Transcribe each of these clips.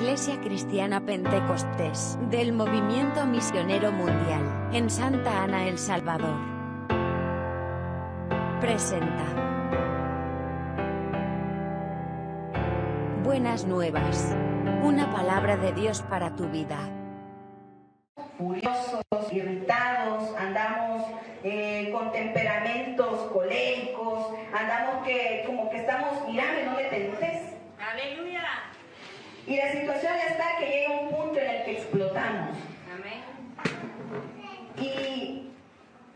Iglesia Cristiana Pentecostés del Movimiento Misionero Mundial en Santa Ana, El Salvador. Presenta. Buenas nuevas. Una palabra de Dios para tu vida. Furiosos, irritados, andamos eh, con temperamentos coléricos, andamos que como que estamos, mirame, no me tentes. Aleluya. Y la situación está que llega un punto en el que explotamos. Amén. Y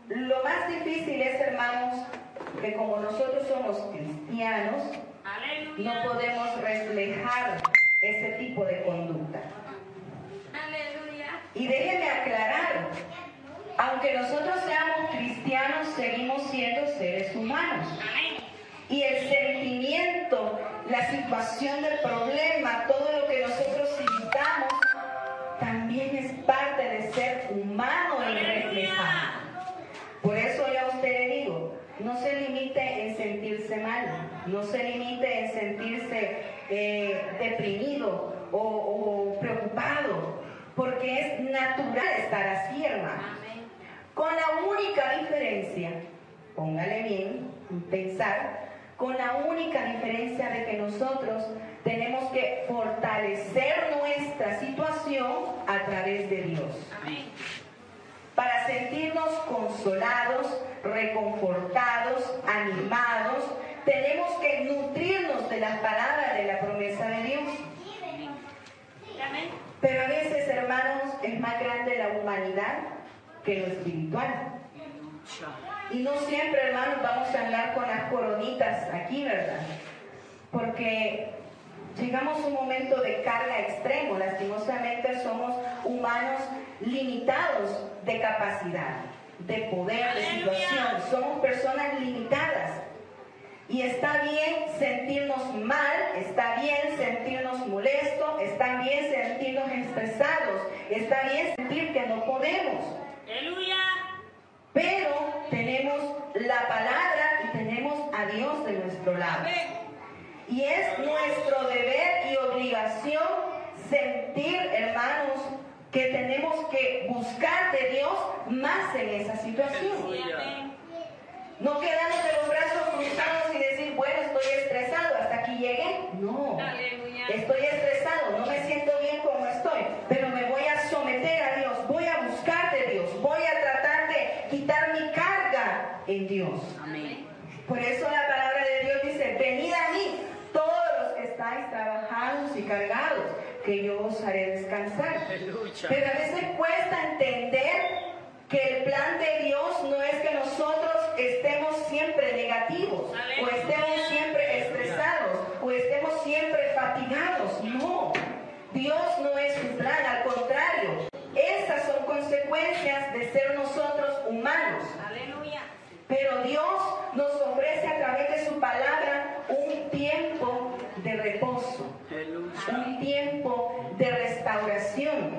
lo más difícil es, hermanos, que como nosotros somos cristianos, Aleluya. no podemos reflejar ese tipo de conducta. Aleluya. Y déjenme aclarar, aunque nosotros seamos cristianos, seguimos siendo seres humanos. Amén. Y el sentimiento, la situación del problema, todo lo que nosotros sintamos, también es parte de ser humano y reflejado. Por eso yo a usted le digo, no se limite en sentirse mal, no se limite en sentirse eh, deprimido o, o preocupado, porque es natural estar así, hermano. Con la única diferencia, póngale bien, pensar, con la única diferencia de que nosotros tenemos que fortalecer nuestra situación a través de Dios. Amén. Para sentirnos consolados, reconfortados, animados, tenemos que nutrirnos de las palabras de la promesa de Dios. Amén. Pero a veces, hermanos, es más grande la humanidad que lo espiritual. Y no siempre, hermanos, vamos a hablar con las coronitas aquí, ¿verdad? Porque llegamos a un momento de carga extremo. Lastimosamente somos humanos limitados de capacidad, de poder, de situación. Somos personas limitadas. Y está bien sentirnos mal, está bien sentirnos molestos, está bien sentirnos estresados, está bien sentir que no podemos. Aleluya. Pero tenemos la palabra y tenemos a Dios de nuestro lado. Y es nuestro deber y obligación sentir, hermanos, que tenemos que buscar de Dios más en esa situación. No quedarnos de los brazos cruzados y decir, bueno, estoy estresado, hasta aquí llegué. No. Estoy estresado, no me siento bien como estoy, pero me voy a someter a Dios, voy a buscar de Dios, voy a tratar de quitar mi carga en Dios. Amén. Por eso la palabra de Dios dice, venid a mí, todos los que estáis trabajados y cargados, que yo os haré descansar. Pero a veces cuesta entender que el plan de Dios no es que nosotros estemos siempre negativos, o estemos siempre estresados, o estemos siempre fatigados. No, Dios no es su plan, al contrario. Estas son consecuencias de ser nosotros humanos. Aleluya. Pero Dios nos ofrece a través de su palabra un tiempo de reposo, un tiempo de restauración,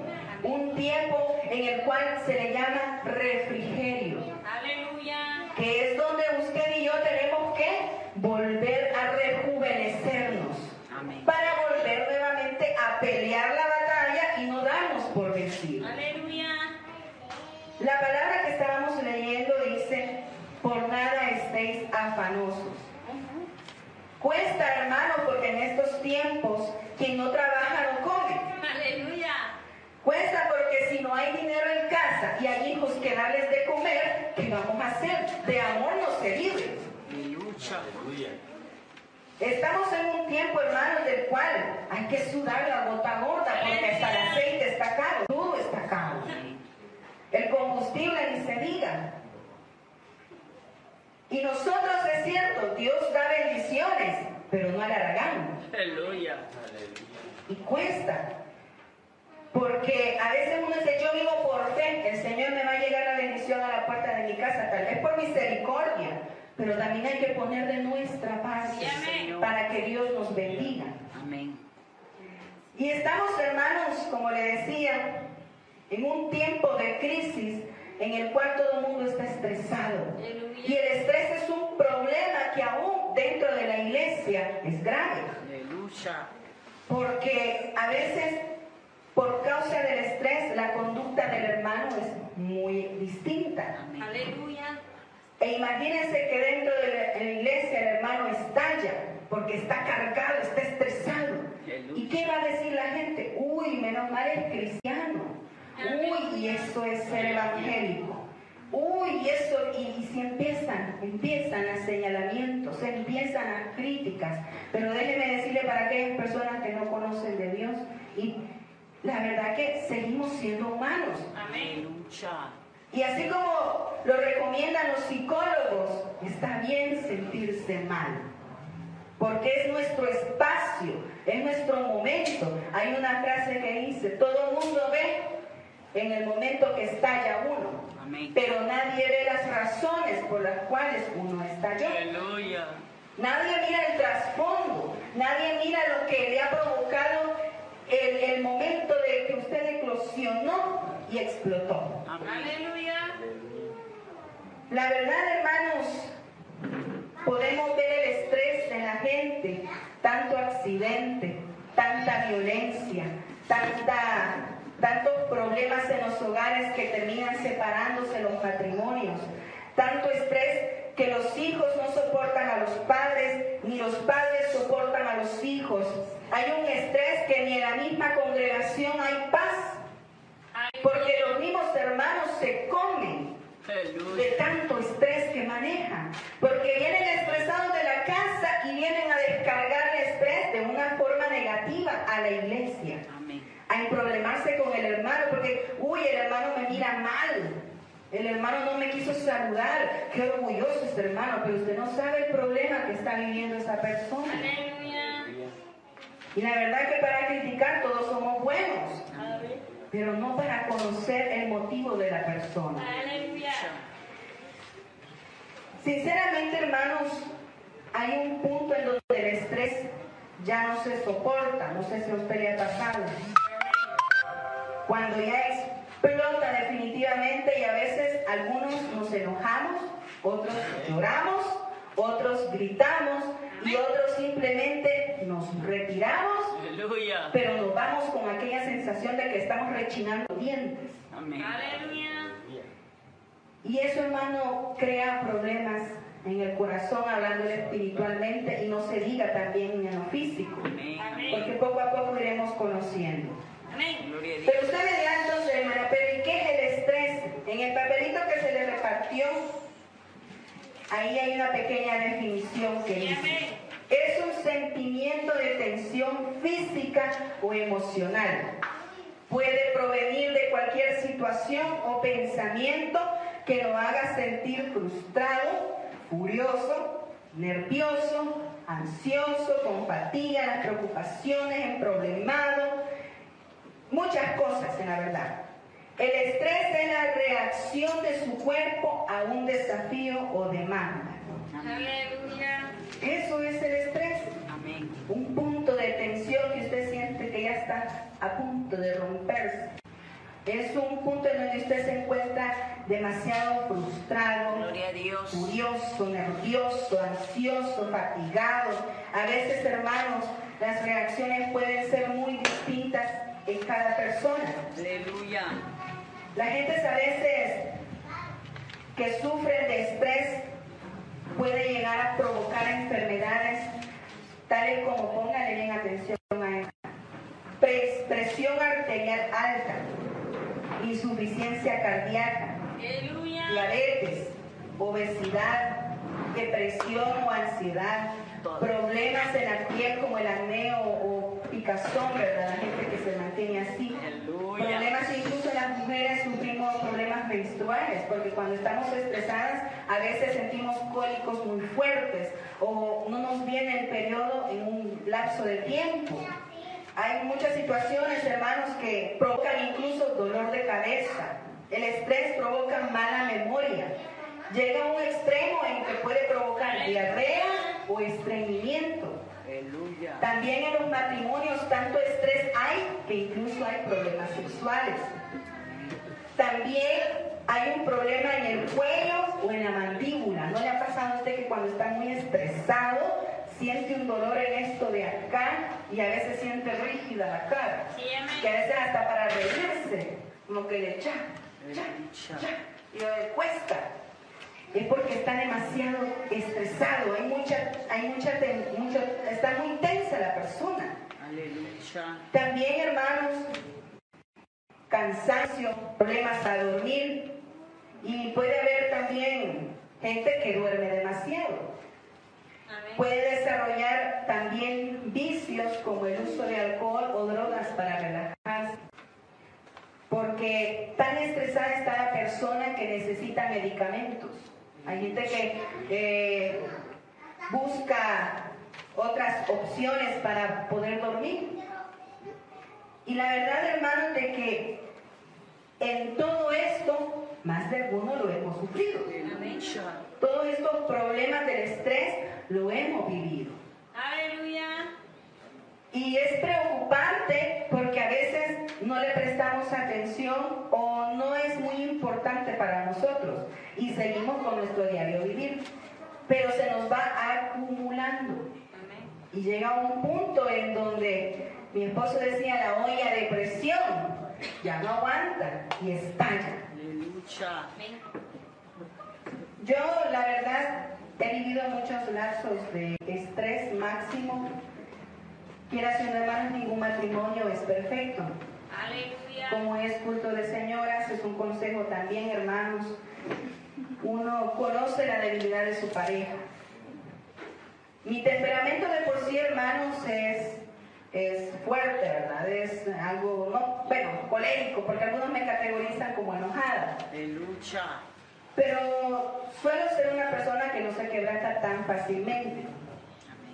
un tiempo en el cual se le llama refrigerio, Aleluya. que es donde usted y yo tenemos que volver a rejuvenecernos Amén. para volver nuevamente a pelear la batalla y no darnos por vencidos. Aleluya. La palabra que estábamos leyendo dice, por nada estéis afanosos. Cuesta, hermano, porque en estos tiempos quien no trabaja no come. Aleluya. Cuesta porque si no hay dinero en casa y hay hijos que darles de comer, ¿qué vamos a hacer? De amor no se vive. Estamos en un tiempo, hermanos, del cual hay que sudar la gota gorda porque hasta el aceite está caro, todo está caro. El combustible ni se diga. Y nosotros es cierto, Dios da bendiciones, pero no alargamos. Aleluya. Y cuesta. Porque a veces uno dice, yo vivo por fe, el Señor me va a llegar la bendición a la puerta de mi casa, tal vez por misericordia, pero también hay que poner de nuestra parte Sí, para que Dios nos bendiga. Amén. Y estamos, hermanos, como le decía, en un tiempo de crisis en el cual todo el mundo está estresado. Aleluya. Y el estrés es un problema que aún dentro de la iglesia es grave. Aleluya. Porque a veces, por causa del estrés, la conducta del hermano es muy distinta. Aleluya. E imagínense que dentro de la, iglesia el hermano estalla porque está cargado, está estresado. ¿Y qué va a decir la gente? Uy, menos mal es cristiano. Uy, y eso es ser evangélico. Uy, y eso, y, y si empiezan, empiezan a señalamientos, empiezan a críticas. Pero déjenme decirle para aquellas personas que no conocen de Dios, y la verdad que seguimos siendo humanos. Amén. Y así como lo recomiendan los psicólogos, está bien sentirse mal, porque es nuestro espacio, es nuestro momento. Hay una frase que dice, todo el mundo ve en el momento que estalla uno, Amén. pero nadie ve las razones por las cuales uno estalló. Aleluya. Nadie mira el trasfondo, nadie mira lo que le ha provocado el, el momento de que usted eclosionó y explotó. Aleluya. La verdad, hermanos, podemos ver el estrés en la gente, tanto accidente, tanta violencia, tanta, tantos problemas en los hogares que terminan separándose los matrimonios, tanto estrés que los hijos no soportan a los padres, ni los padres soportan a los hijos. Hay un estrés que ni en la misma congregación hay paz, porque los mismos hermanos se comen de tanto estrés que manejan. Porque vienen estresados de la casa y vienen a descargar el estrés de una forma negativa a la iglesia. A problemarse con el hermano, porque, uy, el hermano me mira mal. El hermano no me quiso saludar. Qué orgulloso este hermano, pero usted no sabe el problema que está viviendo esa persona. Aleluya. Y la verdad que para criticar todos somos buenos, pero no para conocer el motivo de la persona. Sinceramente, hermanos, hay un punto en donde el estrés ya no se soporta. No sé si a usted le ha. Cuando ya explota definitivamente y a veces algunos nos enojamos, otros lloramos, otros gritamos y otros simplemente nos retiramos, Aleluya. pero nos vamos con aquella sensación de que estamos rechinando dientes. Amén. Aleluya. Y eso, hermano, crea problemas en el corazón, hablando espiritualmente, y no se diga también en lo físico, Amén. porque poco a poco iremos conociendo. Amén. Pero usted me dirá entonces, hermana, pero ¿y qué es el estrés? En el papelito que se le repartió, ahí hay una pequeña definición que dice, es un sentimiento de tensión física o emocional. Puede provenir de cualquier situación o pensamiento que lo haga sentir frustrado, furioso, nervioso, ansioso, con fatiga, las preocupaciones, emproblemado, muchas cosas en la verdad. El estrés es la reacción de su cuerpo a un desafío o demanda. Aleluya. Eso es el estrés. Amén. Un punto de tensión que usted siente que ya está a punto de romperse. Es un punto en donde usted se encuentra demasiado frustrado, Gloria a Dios. furioso, nervioso, ansioso, fatigado. A veces, hermanos, las reacciones pueden ser muy distintas en cada persona. Aleluya. La gente a veces que sufre de estrés puede llegar a provocar enfermedades tales como, póngale bien atención a esta, Pres- presión arterial alta, insuficiencia cardíaca, Aleluya. diabetes, obesidad, depresión o ansiedad. Problemas en la piel como el acné o, picazón, ¿verdad? La gente que se mantiene así. Aleluya. Problemas incluso las mujeres sufrimos problemas menstruales, porque cuando estamos estresadas a veces sentimos cólicos muy fuertes o no nos viene el periodo en un lapso de tiempo. Hay muchas situaciones, hermanos, que provocan incluso dolor de cabeza. El estrés provoca mala memoria. Llega a un extremo en que puede provocar diarrea o estreñimiento. Aleluya. También en los matrimonios tanto estrés hay que incluso hay problemas sexuales. También hay un problema en el cuello o en la mandíbula. ¿No le ha pasado a usted que cuando está muy estresado siente un dolor en esto de acá y a veces siente rígida la cara. Sí. Que a veces hasta para reírse, como que le cha, cha, cha, y le cuesta. Es porque está demasiado estresado, hay mucha, hay mucha, ten- mucho- está muy tensa la persona. Aleluya. También, hermanos, cansancio, problemas a dormir y puede haber también gente que duerme demasiado. Amén. Puede desarrollar también vicios como el uso de alcohol o drogas para relajarse. Porque tan estresada está la persona que necesita medicamentos. Hay gente que eh, busca otras opciones para poder dormir. Y la verdad, hermanos, de que en todo esto, más de alguno lo hemos sufrido. Todos estos problemas del estrés lo hemos vivido. Aleluya. Y es preocupante porque a veces no le prestamos atención o no es muy importante para nosotros y seguimos con nuestro diario vivir. Pero se nos va acumulando y llega un punto en donde mi esposo decía la olla de presión ya no aguanta y estalla. Yo, la verdad, he vivido muchos lapsos de estrés máximo. Quieras o no, hermanos, ningún matrimonio es perfecto. Aleluya. Como es culto de señoras, es un consejo también, hermanos. Uno conoce la debilidad de su pareja. Mi temperamento de por sí, hermanos, es, es fuerte, ¿verdad? Es algo, no, bueno, colérico, porque algunos me categorizan como enojada. Aleluya. Pero suelo ser una persona que no se quebranta tan fácilmente.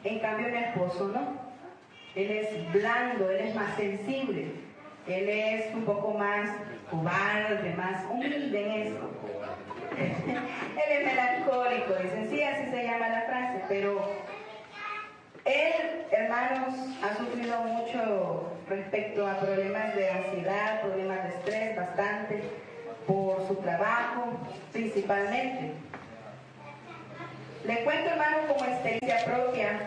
En cambio, mi esposo no. Él es blando, él es más sensible. Él es un poco más cobarde, más humilde en eso. él es melancólico, dicen, sí, así se llama la frase, pero él, hermanos, ha sufrido mucho respecto a problemas de ansiedad, problemas de estrés, bastante, por su trabajo, principalmente. Le cuento, hermano, como experiencia propia.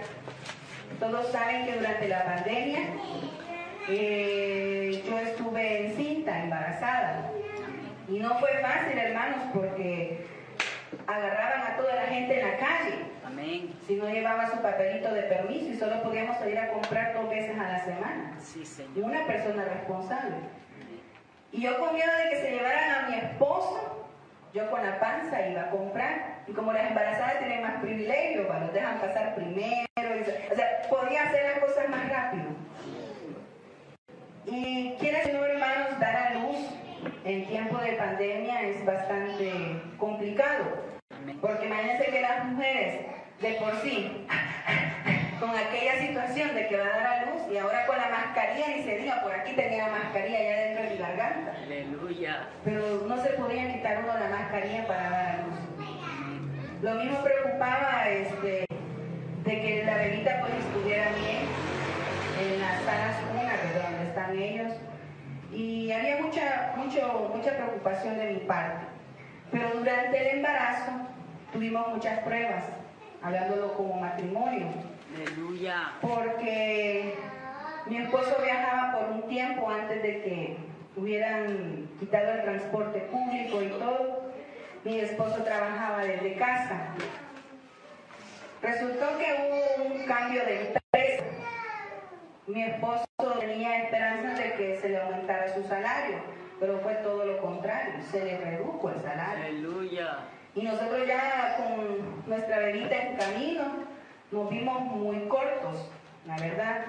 Todos saben que durante la pandemia eh, yo estuve encinta, embarazada. Y no fue fácil, hermanos, porque agarraban a toda la gente en la calle Amén. si no llevaba su papelito de permiso y solo podíamos salir a comprar dos veces a la semana. Sí, Y Señor. una persona responsable. Y yo con miedo de que se llevaran a mi esposo, yo con la panza iba a comprar. Y como las embarazadas tienen más privilegios, pues, los dejan pasar primero. y o sea, podía hacer las cosas más rápido. Y quiera no, hermanos, dar a luz en tiempo de pandemia es bastante complicado. Porque imagínense que las mujeres, de por sí, con aquella situación de que va a dar a luz y ahora con la mascarilla, ni se diga, por aquí tenía la mascarilla ya dentro de mi garganta. Aleluya. Pero no se podía quitar uno la mascarilla para dar a luz. Lo mismo preocupaba este, de que la bebita pues estuviera bien en las salas están ellos. Y había mucha, mucho, mucha preocupación de mi parte. Pero durante el embarazo tuvimos muchas pruebas, hablándolo como matrimonio, Aleluya. porque mi esposo viajaba por un tiempo antes de que hubieran quitado el transporte público y todo. Mi esposo trabajaba desde casa. Resultó que hubo un cambio de empresa. Mi esposo tenía esperanzas de que se le aumentara su salario, pero fue todo lo contrario, se le redujo el salario. Aleluya. Y nosotros ya con nuestra bebita en camino nos vimos muy cortos, la verdad.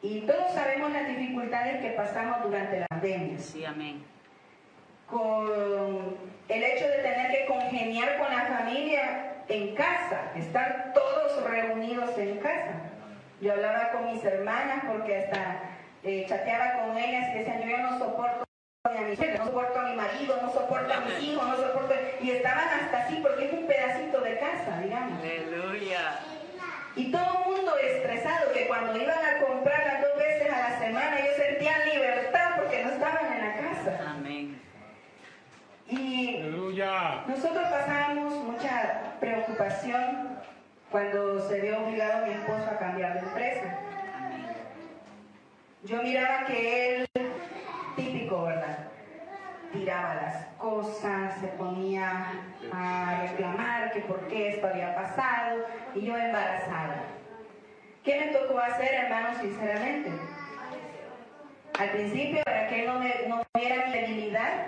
Y todos sabemos las dificultades que pasamos durante la pandemia. Sí, amén. Con el hecho de tener que congeniar con la familia en casa, estar todos reunidos en casa. Yo hablaba con mis hermanas porque hasta eh, chateaba con ellas y decían, yo no soporto a mi jefe, no soporto a mi marido, no soporto a mis hijos, no soporto... Y estaban hasta así porque es un pedacito de casa, digamos. Aleluya. Y todo el mundo estresado, que cuando iban a comprar las dos veces a la semana, ellos sentían libertad porque no estaban en la casa. Amén. Y Aleluya. nosotros pasábamos mucha preocupación cuando se vio obligado mi esposo a cambiar de empresa. Yo miraba que él, típico, ¿verdad? Tiraba las cosas, se ponía a reclamar que por qué esto había pasado y yo embarazada. ¿Qué me tocó hacer, hermano, sinceramente? Al principio, para que él no, me, no viera mi debilidad,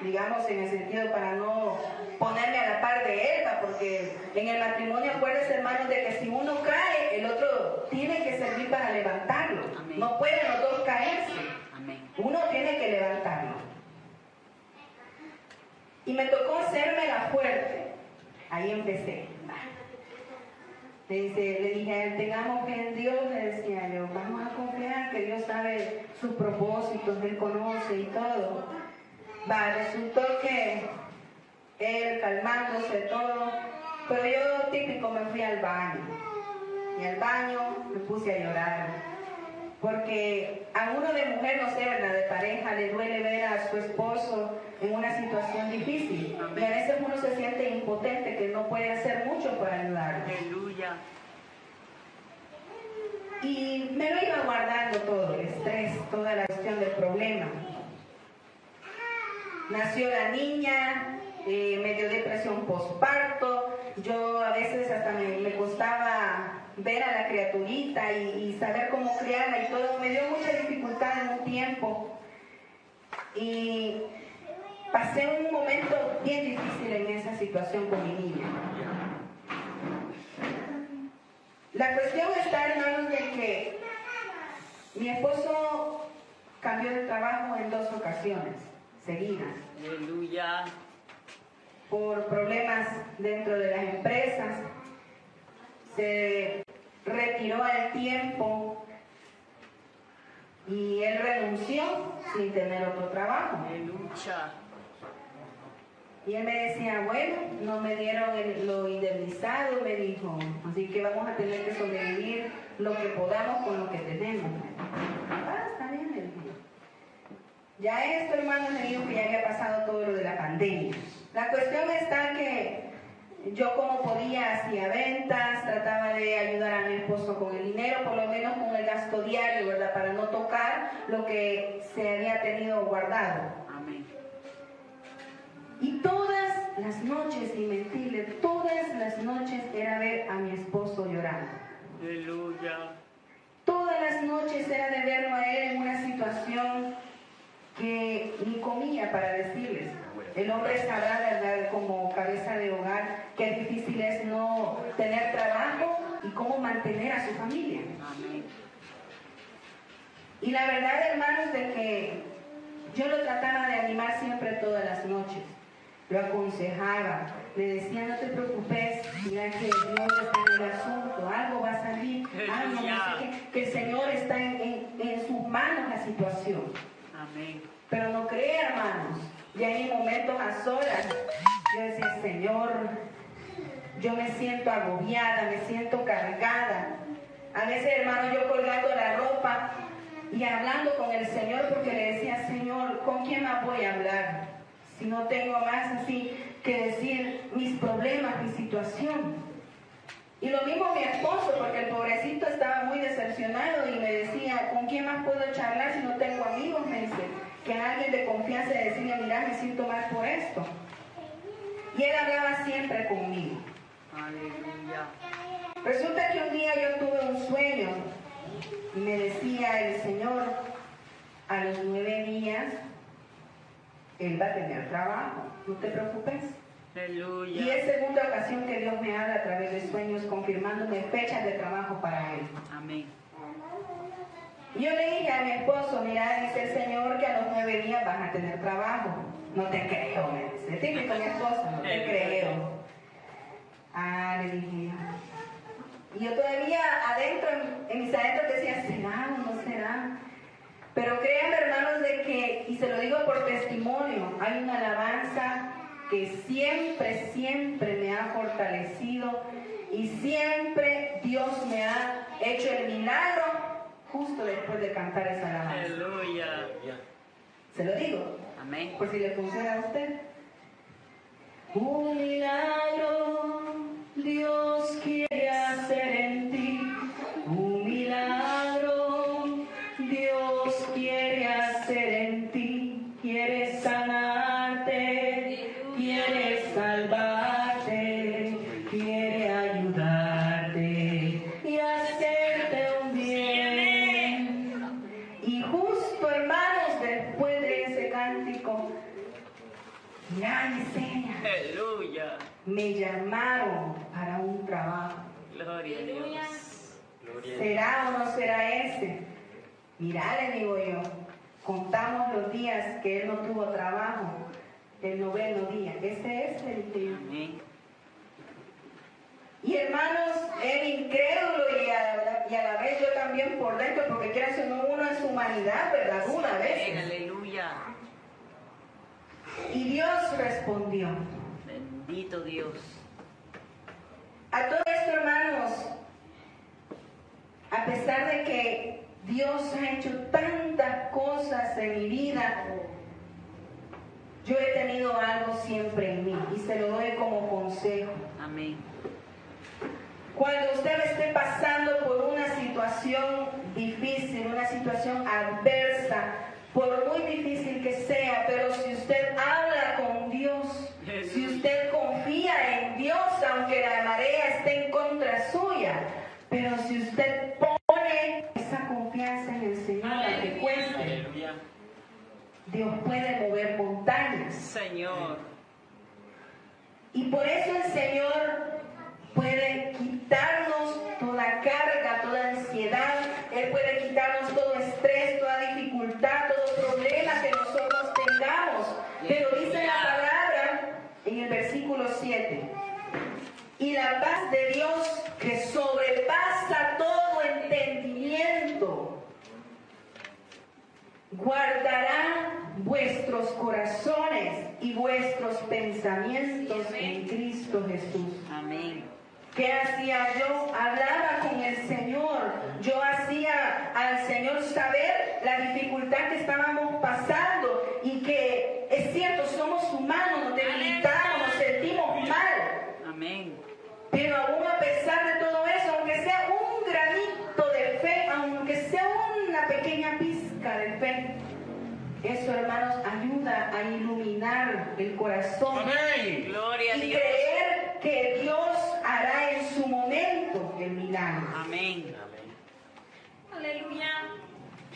digamos en el sentido para no ponerme a la par de él, porque en el matrimonio acuérdense hermanos de que si uno cae, el otro tiene que servir para levantarlo. Amén. No pueden los dos caerse. Amén. Uno tiene que levantarlo. Y me tocó hacerme la fuerte. Ahí empecé. Le, dice, le dije a él, tengamos fe en Dios, le decía yo, vamos a confiar que Dios sabe sus propósitos, Él conoce y todo. Va, resultó que él calmándose todo, pero yo típico me fui al baño. Y al baño me puse a llorar. Porque a uno de mujer, no sé, ¿verdad? De pareja, le duele ver a su esposo en una situación difícil. Y a veces uno se siente impotente, que no puede hacer mucho para ayudarlo. Aleluya. Y me lo iba guardando todo, el estrés, toda la cuestión del problema. Nació la niña, eh, me dio depresión postparto, yo a veces hasta me, me costaba ver a la criaturita y, saber cómo criarla y todo, me dio mucha dificultad en un tiempo. Y pasé un momento bien difícil en esa situación con mi niña. La cuestión está, hermanos, de que mi esposo cambió de trabajo en dos ocasiones seguidas Aleluya. por problemas dentro de las empresas. Se retiró al tiempo y él renunció sin tener otro trabajo. Aleluya. Y él me decía, bueno, no me dieron el- lo indemnizado, me dijo, así que vamos a tener que sobrevivir lo que podamos con lo que tenemos. Ah, está bien, le dije. Ya esto, hermanos, le digo que ya había pasado todo lo de la pandemia. La cuestión está que yo como podía hacía ventas, trataba de ayudar a mi esposo con el dinero, por lo menos con el gasto diario, ¿verdad? Para no tocar lo que se había tenido guardado. Amén. Y todas las noches, sin mentirle, todas las noches era ver a mi esposo llorando. Aleluya. Todas las noches era de verlo a él en una situación que ni comía para decirles. El hombre sabrá, ¿verdad?, como cabeza de hogar, qué difícil es no tener trabajo y cómo mantener a su familia. Y la verdad, hermanos, de que yo lo trataba de animar siempre todas las noches. Lo aconsejaba, le decía, no te preocupes, mira que Dios está en el asunto, algo va a salir, algo, no sé qué, que el Señor está en, en- en sus manos la situación. Pero no crea, hermanos, ya en momentos a solas, yo decía, Señor, yo me siento agobiada, me siento cargada. A veces, hermano, yo colgando la ropa y hablando con el Señor porque le decía, Señor, ¿con quién más voy a hablar? Si no tengo más así que decir mis problemas, mi situación. Y lo mismo mi esposo, porque el pobrecito estaba muy decepcionado y me decía, ¿con quién más puedo charlar si no tengo amigos? Me dice, que alguien de confianza de decirle, mira, me siento mal por esto. Y él hablaba siempre conmigo. Aleluya. Resulta que un día yo tuve un sueño y me decía el Señor, a los nueve días, Él va a tener trabajo, no te preocupes. Y es segunda ocasión que Dios me habla a través de sueños confirmándome fechas de trabajo para Él. Amén. Yo le dije a mi esposo, mira, dice el Señor que a los nueve días vas a tener trabajo. No te creo, me dice. Típico mi esposo, no te creo. Ah, le dije. Y yo todavía adentro, en, en mis adentros decía, ¿será o no será? Pero créanme, hermanos, de que, y se lo digo por testimonio, hay una alabanza que siempre, siempre me ha fortalecido y siempre Dios me ha hecho el milagro justo después de cantar esa alabanza. Aleluya. Se lo digo, Amén. por si le funciona a usted. Un milagro Dios me llamaron para un trabajo. Gloria a Dios. ¿Será o no será ese? Mirá, le digo yo, contamos los días que él no tuvo trabajo, el noveno día. Ese es el yo. Amén. Y hermanos, él incrédulo y a, la, y a la vez yo también por dentro, porque quiera ser uno en su humanidad, ¿verdad? Una vez. Aleluya. Y Dios respondió. Bendito Dios. A todo esto, hermanos, a pesar de que Dios ha hecho tantas cosas en mi vida, yo he tenido algo siempre en mí y se lo doy como consejo. Amén. Cuando usted esté pasando por una situación difícil, una situación adversa, por muy difícil que sea, pero si usted habla con Dios, si usted confía en Dios, aunque la marea esté en contra suya, pero si usted pone esa confianza en el Señor, aunque cueste, Dios puede mover montañas. Señor. Y por eso el Señor puede quitarnos pensamientos en Cristo Jesús. Amén. ¿Qué hacía yo? Hablaba con el Señor. Yo hacía al Señor saber la dificultad que estábamos pasando y que es cierto, somos humanos, nos debilitamos, nos sentimos mal. Amén. Pero aún a pesar de todo eso, aunque sea un granito de fe, aunque sea una pequeña pizca de fe, eso, hermanos, ayuda a iluminar el corazón Gloria a y Dios. creer que Dios hará en su momento el milagro. Amén. Aleluya.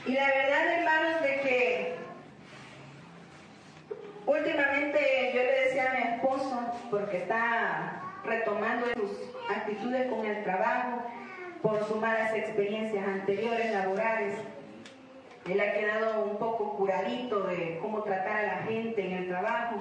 Y la verdad, hermanos, de que últimamente yo le decía a mi esposo, porque está retomando sus actitudes con el trabajo por sus malas experiencias anteriores laborales, él ha quedado un poco curadito de cómo tratar a la gente en el trabajo.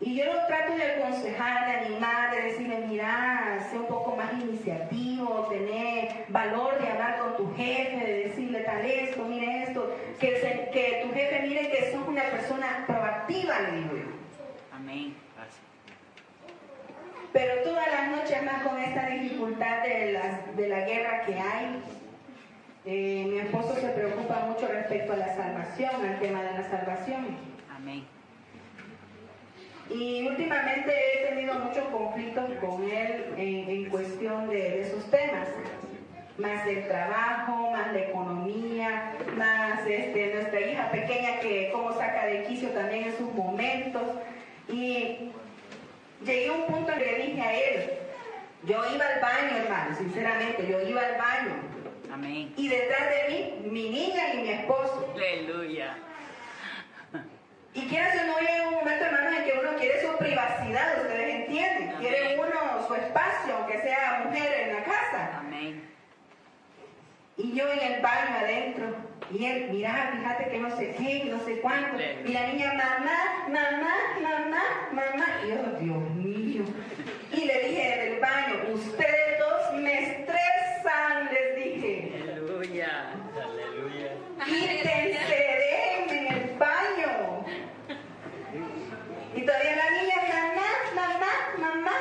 Y yo lo trato de aconsejar, de animar, de decirle, mira, sé un poco más iniciativo, tener valor de hablar con tu jefe, de decirle tal esto, mire esto, que, se- que tu jefe mire que sos una persona proactiva, le digo yo. Amén. Gracias. Pero todas las noches más con esta dificultad de, las- de la guerra que hay, eh, mi esposo se preocupa mucho respecto a la salvación, al tema de la salvación. Amén. Y últimamente he tenido muchos conflictos con él en, en cuestión de, de esos temas. Más del trabajo, más la economía, más este, nuestra hija pequeña que como saca de quicio también en sus momentos. Y llegué a un punto en que le dije a él, yo iba al baño, hermano, sinceramente, yo iba al baño. Amén. Y detrás de mí, mi niña y mi esposo. Aleluya. Y quiera que no llegue un momento, hermanos, en que uno quiere su privacidad, ustedes entienden. Amén. Quiere uno su espacio, aunque sea mujer en la casa. Amén. Y yo en el baño adentro. Y él, mira, fíjate que no sé qué, no sé cuánto. Y la niña, mamá, mamá, mamá, mamá. Y yo, Dios mío. Y le dije en el baño, ustedes dos me estresan, les dije. Aleluya. Quítense, déjenme en el baño. Y todavía la niña, mamá, mamá, mamá.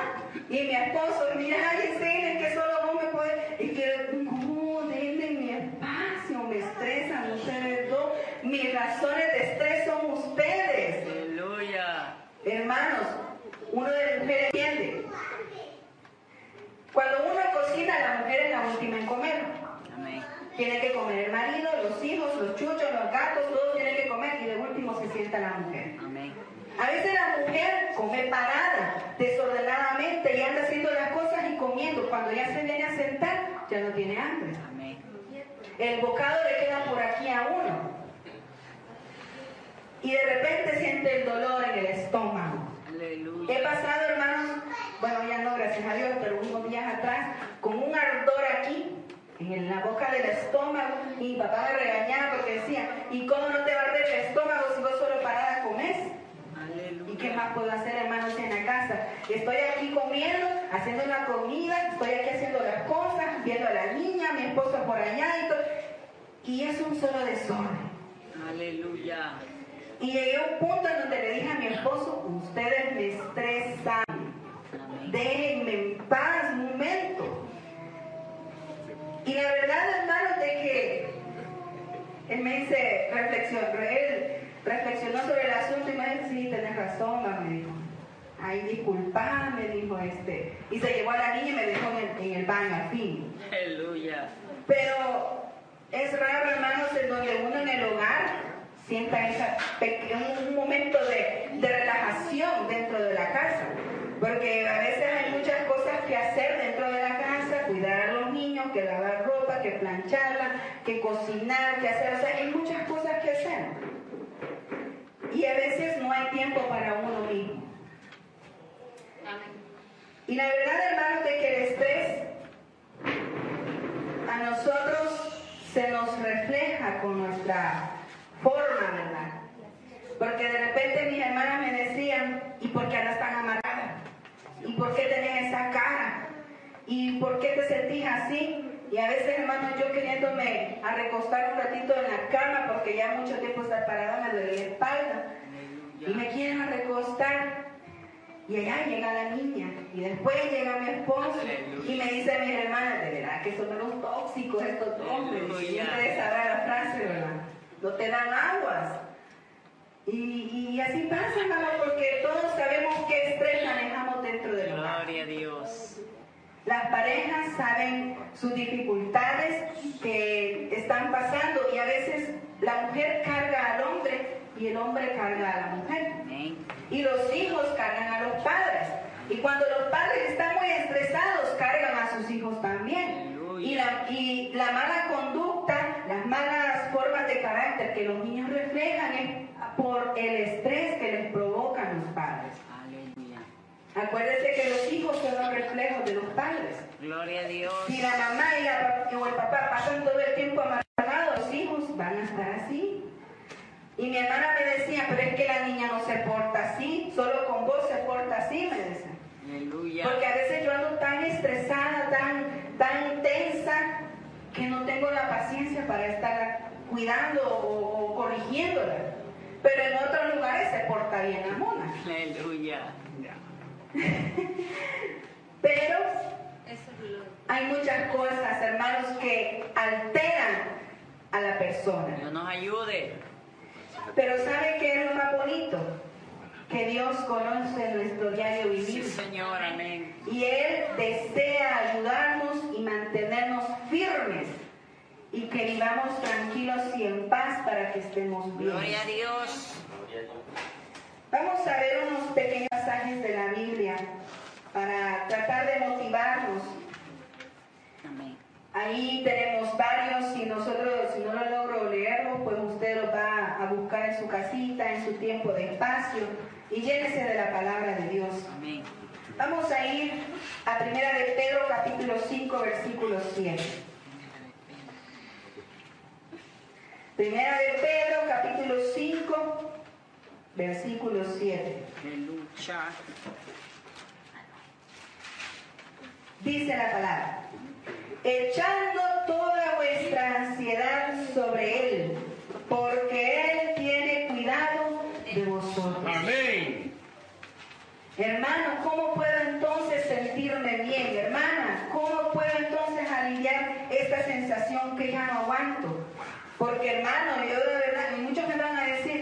Y mi esposo, mira, ay, enséñenle que solo vos me puedes. Y que, no, denme mi espacio, me estresan ustedes dos. Mis razones de estrés son ustedes. Aleluya. Hermanos, uno de mujeres entiende. Cuando uno cocina, la mujer es la última en comer. Amén. Tiene que comer el marido, los hijos, los chuchos, los gatos, todos tienen que comer y de la mujer. Amén. A veces la mujer come parada, desordenadamente y anda haciendo las cosas y comiendo. Cuando ya se viene a sentar, ya no tiene hambre. Amén. El bocado le queda por aquí a uno. Y de repente siente el dolor en el estómago. Aleluya. He pasado, hermanos, bueno, ya no, gracias a Dios, pero unos días atrás, con un ardor aquí, en la boca del estómago, y mi papá me regañaba porque decía, ¿y cómo no te va a arder el estómago si vos solo parada comes? Aleluya. ¿Y qué más puedo hacer, hermanos, en la casa? Estoy aquí comiendo, haciendo una comida, estoy aquí haciendo las cosas, viendo a la niña, mi esposo por allá y todo. Y es un solo desorden. Aleluya. Y llegué a un punto en donde le dije a mi esposo, ustedes me estresan, déjenme en paz un momento. Y la verdad, hermanos, de que él me dice, reflexión, él reflexionó sobre el asunto y me dijo, sí, tenés razón, mamá", me dijo. Ay, disculpa, me dijo este. Y se llevó a la niña y me dejó en el, en el baño al fin. Aleluya. Pero es raro, hermanos, en donde uno en el hogar sienta esa un, un momento de, de relajación dentro de la casa. Porque a veces hay muchas cosas que hacer dentro de la casa, cuidar que lavar ropa, que plancharla, que cocinar, que hacer, o sea, hay muchas cosas que hacer. Y a veces no hay tiempo para uno mismo. Y la verdad, hermanos, de que el estrés a nosotros se nos refleja con nuestra forma, ¿verdad? Porque de repente mis hermanas me decían, ¿y por qué andas tan amargada? ¿Y por qué tenés esa cara? ¿Y por qué te sentís así? Y a veces, hermanos, yo queriéndome a recostar un ratito en la cama, porque ya mucho tiempo estar parada me duele la espalda. Y me quieren a recostar. Y allá llega la niña. Y después llega mi esposo. Y me dice mi hermana, de verdad que son unos tóxicos estos hombres. Ustedes sabrán la frase, ¿verdad? No te dan aguas. Y, y así pasa, hermano, porque todos sabemos qué estrés manejamos dentro del hogar. Gloria a Dios. Las parejas saben sus dificultades que están pasando y a veces la mujer carga al hombre y el hombre carga a la mujer. Y los hijos cargan a los padres. Y cuando los padres están muy estresados, cargan a sus hijos también. Y la, y la mala conducta, las malas formas de carácter que los niños reflejan es por el estrés que les provocan los padres. Acuérdense que los hijos son los reflejos de los padres. Gloria a Dios. Si la mamá y la, o el papá pasan todo el tiempo amargados, los hijos van a estar así. Y mi hermana me decía, pero es que la niña no se porta así, solo con vos se porta así, me decía. Aleluya. Porque a veces yo ando tan estresada, tan, tan tensa, que no tengo la paciencia para estar cuidando o, o corrigiéndola. Pero en otros lugares se porta bien la mona. Aleluya. Pero hay muchas cosas, hermanos, que alteran a la persona. Dios nos ayude. Pero ¿sabe qué es lo más bonito? Que Dios conoce nuestro diario Sí, vivir. Señor. Amén. Y Él desea ayudarnos y mantenernos firmes y que vivamos tranquilos y en paz para que estemos bien. Gloria a Dios. Vamos a ver unos pequeños pasajes de la Biblia para tratar de motivarnos. Ahí tenemos varios, si nosotros, si no lo logro leerlos, pues usted los va a buscar en su casita, en su tiempo de espacio y llénese de la palabra de Dios. Amén. Vamos a ir a Primera de Pedro capítulo 5 versículo 7. Primera de Pedro capítulo 5 versículo 7. Aleluya. Dice la palabra, echando toda vuestra ansiedad sobre Él, porque Él tiene cuidado de vosotros. Amén. Hermano, ¿cómo puedo entonces sentirme bien? Hermana, ¿cómo puedo entonces aliviar esta sensación que ya no aguanto? Porque hermano, yo de verdad, y muchos me van a decir,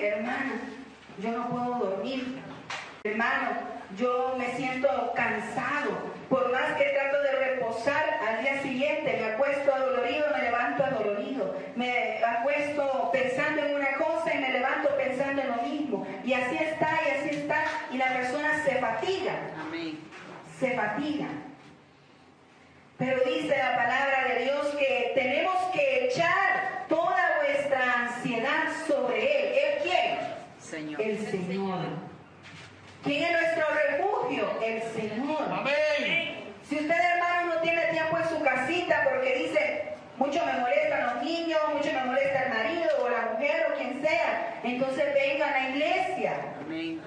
yo no puedo dormir. Hermano, yo me siento cansado. Por más que trato de reposar, al día siguiente me acuesto adolorido, me levanto adolorido. Me acuesto pensando en una cosa y me levanto pensando en lo mismo. Y así está, y así está. Y la persona se fatiga, Amén. se fatiga. Pero dice la palabra de Dios que tenemos que echar toda vuestra ansiedad sobre Él. ¿Él quién? Señor. El Señor. ¿Quién es nuestro el Señor. Amén. Si usted, hermano, no tiene tiempo en su casita porque dice, mucho me molestan los niños, mucho me molesta el marido o la mujer o quien sea, entonces venga a la iglesia. Amén.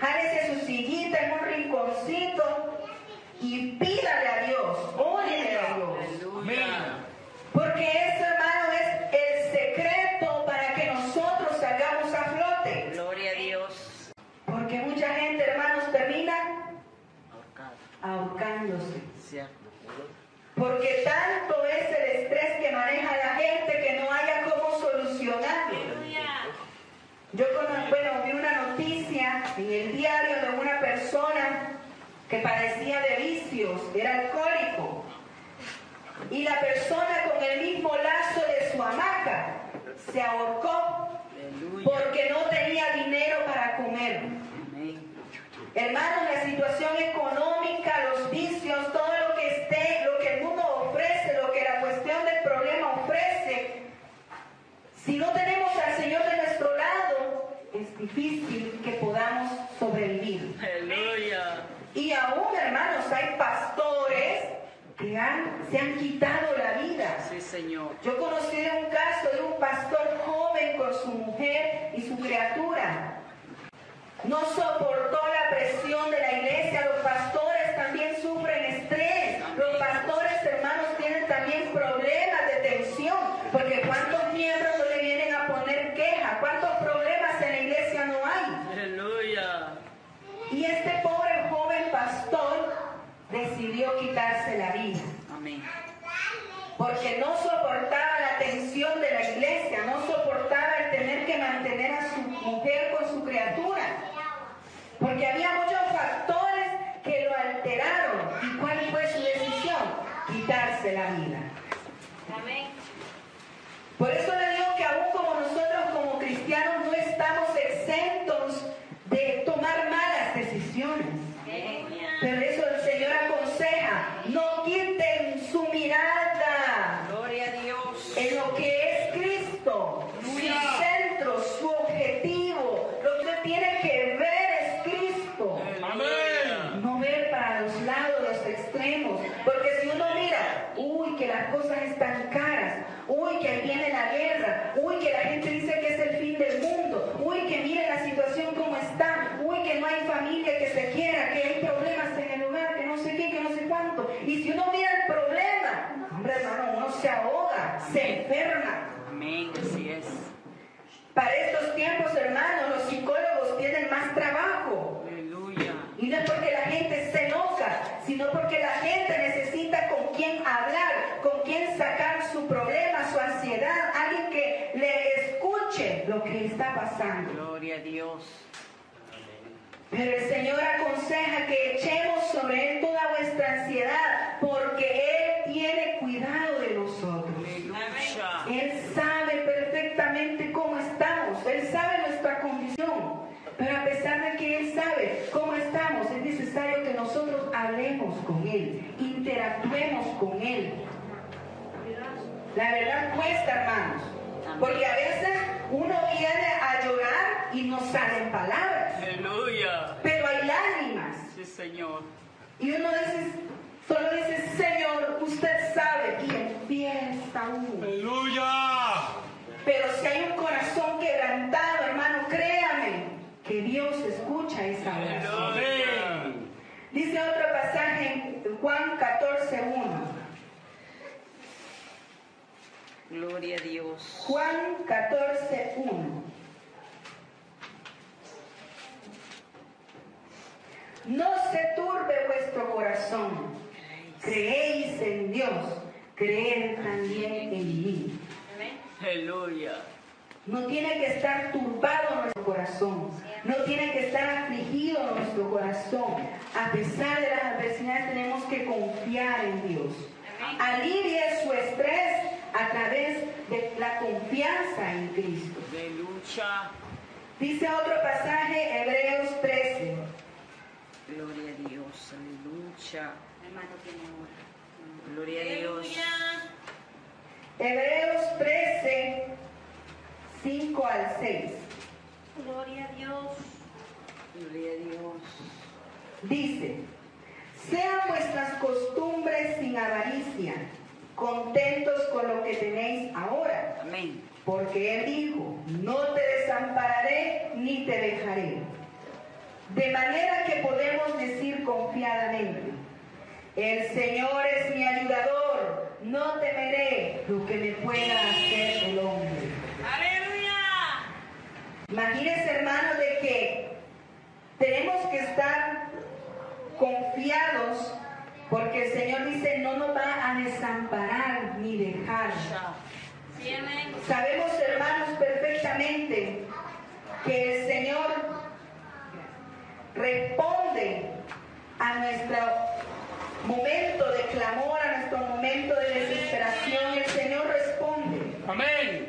Jálese su sillita en un rinconcito y pídale a Dios, órele a Dios. Aleluya. Porque eso, hermano, es el secreto para que nosotros salgamos a flote. Gloria a Dios. Porque mucha gente, hermanos, termina ahorcándose. Cierto. Porque tanto es el estrés que maneja la gente que no haya cómo solucionarlo. Yo cono- bueno, vi una noticia en el diario de una persona que padecía de vicios, era alcohólico. Y la persona con el mismo lazo de su hamaca se ahorcó porque no tenía dinero para comer. Hermanos, la situación económica, los vicios, todo lo que esté, lo que el mundo ofrece, lo que la cuestión del problema ofrece, si no tenemos al Señor de nuestro lado, es difícil que podamos sobrevivir. Aleluya. Y aún, hermanos, hay pastores que han- se han quitado la vida. Sí, Señor. Yo conocí un caso de un pastor joven con su mujer y su criatura. No soportó la presión de la iglesia. Los pastores también sufren estrés. Los pastores, hermanos, tienen también problemas de tensión. Porque ¿cuántos miembros no le vienen a poner queja? ¿Cuántos problemas en la iglesia no hay? Aleluya. Y este pobre joven pastor decidió quitarse la vida Amén. porque no soportaba la tensión de la iglesia, no soportaba el tener que mantener a su mujer con su criatura, porque había muchos factores que lo alteraron. ¿Y cuál fue su decisión? Quitarse la vida. Por eso le digo que aún como nosotros como cristianos no estamos exentos de tomar malas decisiones. Pero eso el Señor aconseja, no quiten su mirada Gloria a Dios. en lo que es Cristo, su centro, su objetivo, lo que usted tiene que ver es Cristo. Amén. No ver para los lados, los extremos, porque si uno mira, uy, que las cosas están caras, uy, que ahí viene la guerra, uy, que la gente dice que es el fin del mundo, uy, que mire la situación como está, uy, que no hay familia que se quiera, que hay problemas en el hogar, que no sé qué, que no sé cuánto. Y si uno mira el problema, hombre, hermano, uno se ahoga, se enferma. Amén. Así es. Para estos tiempos, hermanos, los psicólogos tienen más trabajo. Aleluya. Y no es porque la gente se enoja, sino porque la gente necesita con quién hablar, con quién sacar su problema, su ansiedad, alguien que le escuche lo que está pasando. Gloria a Dios. Pero el Señor aconseja que echemos sobre Él toda vuestra ansiedad, porque Él tiene cuidado de nosotros. Aleluya. Él perfectamente cómo estamos, Él sabe nuestra condición, pero a pesar de que Él sabe cómo estamos, es necesario que nosotros hablemos con Él, interactuemos con Él. La verdad cuesta, hermanos, porque a veces uno viene a llorar y no salen palabras, Aleluya. pero hay lágrimas. Sí, Señor. Y uno dice, solo dice, Señor, usted sabe, y empieza uno. Aleluya. Pero si hay un corazón quebrantado, hermano, créame que Dios escucha esa oración. Dice otro pasaje en Juan 14, 1. Gloria a Dios. Juan 14, 1. No se turbe vuestro corazón. Creéis en Dios, creed también en mí. Aleluya. No tiene que estar turbado nuestro corazón. No tiene que estar afligido nuestro corazón. A pesar de las adversidades tenemos que confiar en Dios. Alivie su estrés a través de la confianza en Cristo. Aleluya. Dice otro pasaje, Hebreos 13. Gloria a Dios. Aleluya. Gloria a Dios. Hebreos 13, 5 al 6. Gloria a Dios. Gloria a Dios. Dice, sean vuestras costumbres sin avaricia, contentos con lo que tenéis ahora. Amén. Porque Él dijo, no te desampararé ni te dejaré. De manera que podemos decir confiadamente, el Señor es mi ayudador, no temeré lo que me pueda hacer el hombre. Aleluya. Imagínense, hermanos, de que tenemos que estar confiados porque el Señor dice, no nos va a desamparar ni dejar. Sí. Sabemos, hermanos, perfectamente que el Señor responde a nuestro momento de clamor, a nuestro momento de desesperación. El Señor responde Amén.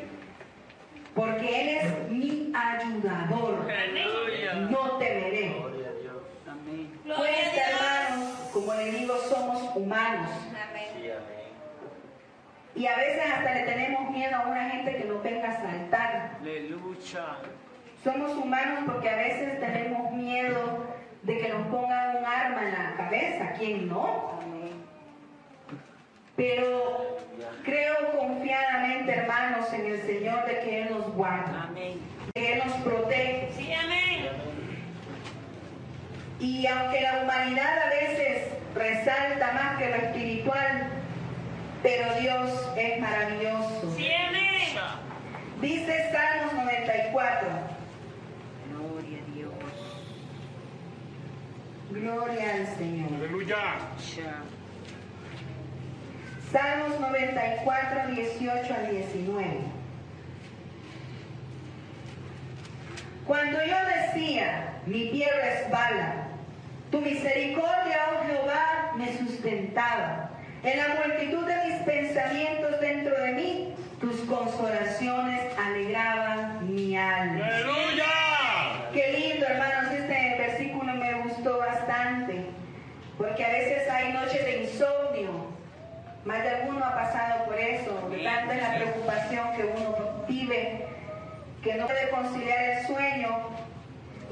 porque Él es mi ayudador. Aleluya. No temeré. Amén. Gloria Pues, a Dios. hermanos, como le digo, somos humanos. Amén. Y a veces hasta le tenemos miedo a una gente que nos venga a saltar. Aleluya. Somos humanos porque a veces tenemos miedo de que nos pongan un arma en la cabeza. ¿Quién no? Pero creo confiadamente, hermanos, en el Señor de que Él nos guarda, Amén. que Él nos protege. Sí, amén. Y aunque la humanidad a veces resalta más que lo espiritual, pero Dios es maravilloso. Sí, amén. Dice Salmos 94. Gloria a Dios. Gloria al Señor. Aleluya. Ya. Salmos 94, 18 al 19. Cuando yo decía, mi pie resbala, tu misericordia, oh Jehová, me sustentaba. En la multitud de mis pensamientos dentro de mí, tus consolaciones alegraban mi alma. Aleluya. Qué lindo, hermanos, este versículo me gustó bastante, porque a veces hay noches de insomnio. Más de alguno ha pasado por eso, de tanta es la preocupación que uno vive, que no puede conciliar el sueño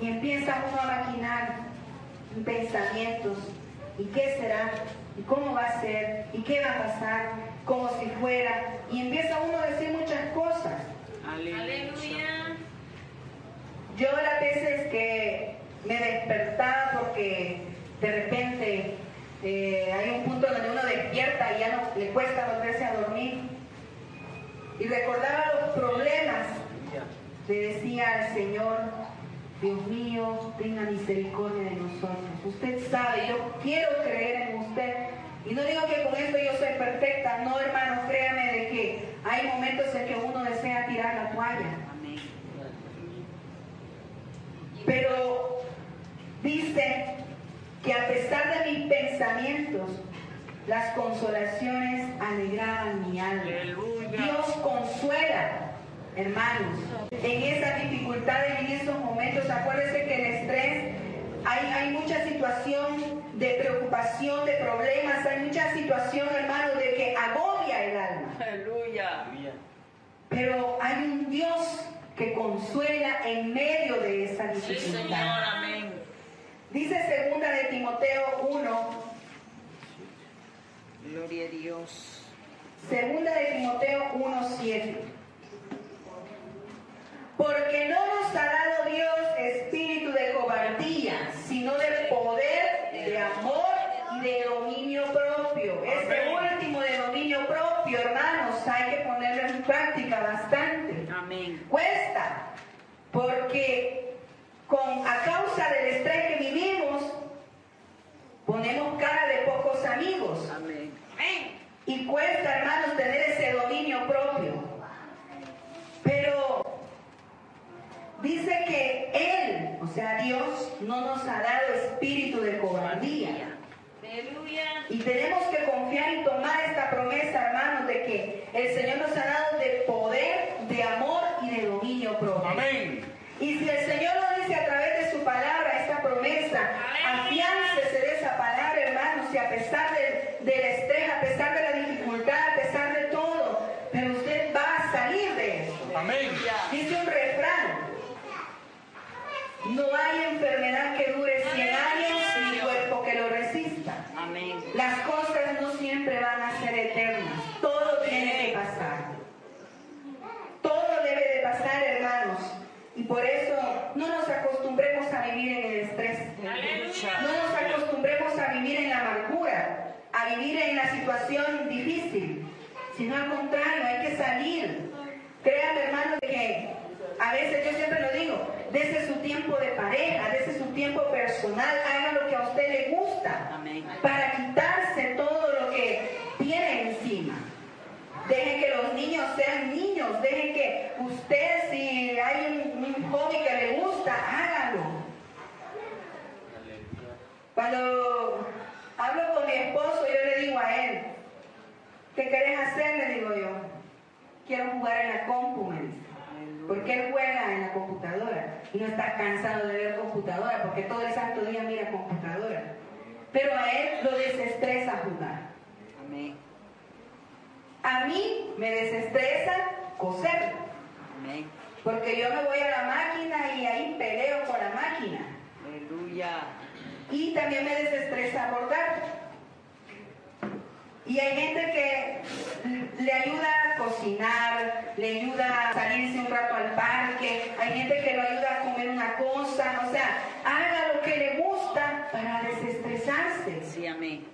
y empieza uno a maquinar pensamientos. ¿Y qué será? ¿Y cómo va a ser? ¿Y qué va a pasar? Como si fuera. Y empieza uno a decir muchas cosas. Aleluya. Aleluya. Yo las veces que me despertaba porque de repente eh, hay un punto donde uno despierta y ya no le cuesta volverse a dormir. Y recordaba los problemas. Le decía al Señor, Dios mío, tenga misericordia de nosotros. Usted sabe, yo quiero creer en usted. Y no digo que con esto yo soy perfecta, no hermano, créame de que hay momentos en que uno desea tirar la toalla. Pero dice que a pesar de mis pensamientos, las consolaciones alegraban mi alma. Dios consuela, hermanos, en esas dificultades, en esos momentos. Acuérdense que el estrés, hay, hay mucha situación de preocupación, de problemas, hay mucha situación, hermanos, de que agobia el alma. Aleluya. Pero hay un Dios que consuela en medio de esa Sí, Señor. dificultad. Amén. Dice segunda de Timoteo 1, Gloria a Dios. segunda de Timoteo 1, 7. Porque no nos ha dado Dios espíritu de cobardía, sino de poder, de amor y de dominio propio. Este último de dominio propio, hermanos, hay que ponerlo en práctica bastante. Amén. Cuesta, porque con, a causa del estrés que vivimos, ponemos cara de pocos amigos. Amén. Amén. Y cuesta, hermanos, tener ese dominio propio. Pero dice que Él, o sea, Dios, no nos ha dado espíritu de cobardía. Y tenemos que confiar y tomar esta promesa, hermanos, de que el Señor nos ha dado de poder, de amor y de dominio propio. Amén. Y si el Señor lo dice a través de su palabra, esta promesa, palabra, hermanos, y a pesar del, del estrés, a pesar de la dificultad, a pesar de todo, pero usted va a salir de eso. Amén. Dice un refrán, no hay enfermedad que dure 100 años ni cuerpo que lo resista. Amén. Las cosas no siempre van a ser eternas. Todo tiene que pasar. Todo debe de pasar, hermanos. Y por eso no nos acostumbremos a vivir en el estrés. No nos acostumbremos a vivir en la amargura, a vivir en la situación difícil, sino al contrario, hay que salir. Créanme, hermanos, que a veces yo siempre lo digo, desde su tiempo de pareja, desde su tiempo personal, haga lo que a usted le gusta Amén. para quitarse todo lo que tiene encima. Dejen que los niños sean niños, dejen que usted, si hay un, un hobby hágalo. Cuando hablo con mi esposo, yo le digo a él, ¿qué querés hacer? Le digo yo, quiero jugar en la compu, me dice. Porque él juega en la computadora y no está cansado de ver computadora, porque todo el santo día mira computadora. Pero a él lo desestresa jugar. Amén. A mí me desestresa coser, Amén. Porque yo me voy a la máquina y ahí peleo con la máquina. Aleluya. Y también me desestresa bordar. Y hay gente que le ayuda a cocinar, le ayuda a salirse un rato al parque, hay gente que lo ayuda a comer una cosa, o sea, haga lo que le gusta para desestresarse. Sí, amén.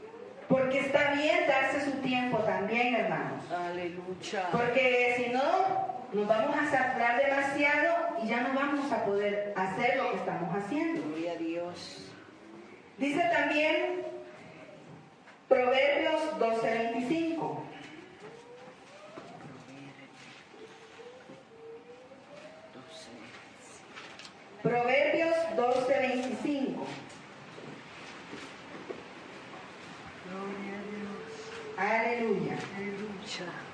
Porque está bien darse su tiempo también, hermanos. Aleluya. Porque si no, nos vamos a saturar demasiado y ya no vamos a poder hacer lo que estamos haciendo. Gloria a Dios. Dice también Proverbios 12:25. Doce. Proverbios 12:25. Gloria a Dios. Aleluya. Aleluya.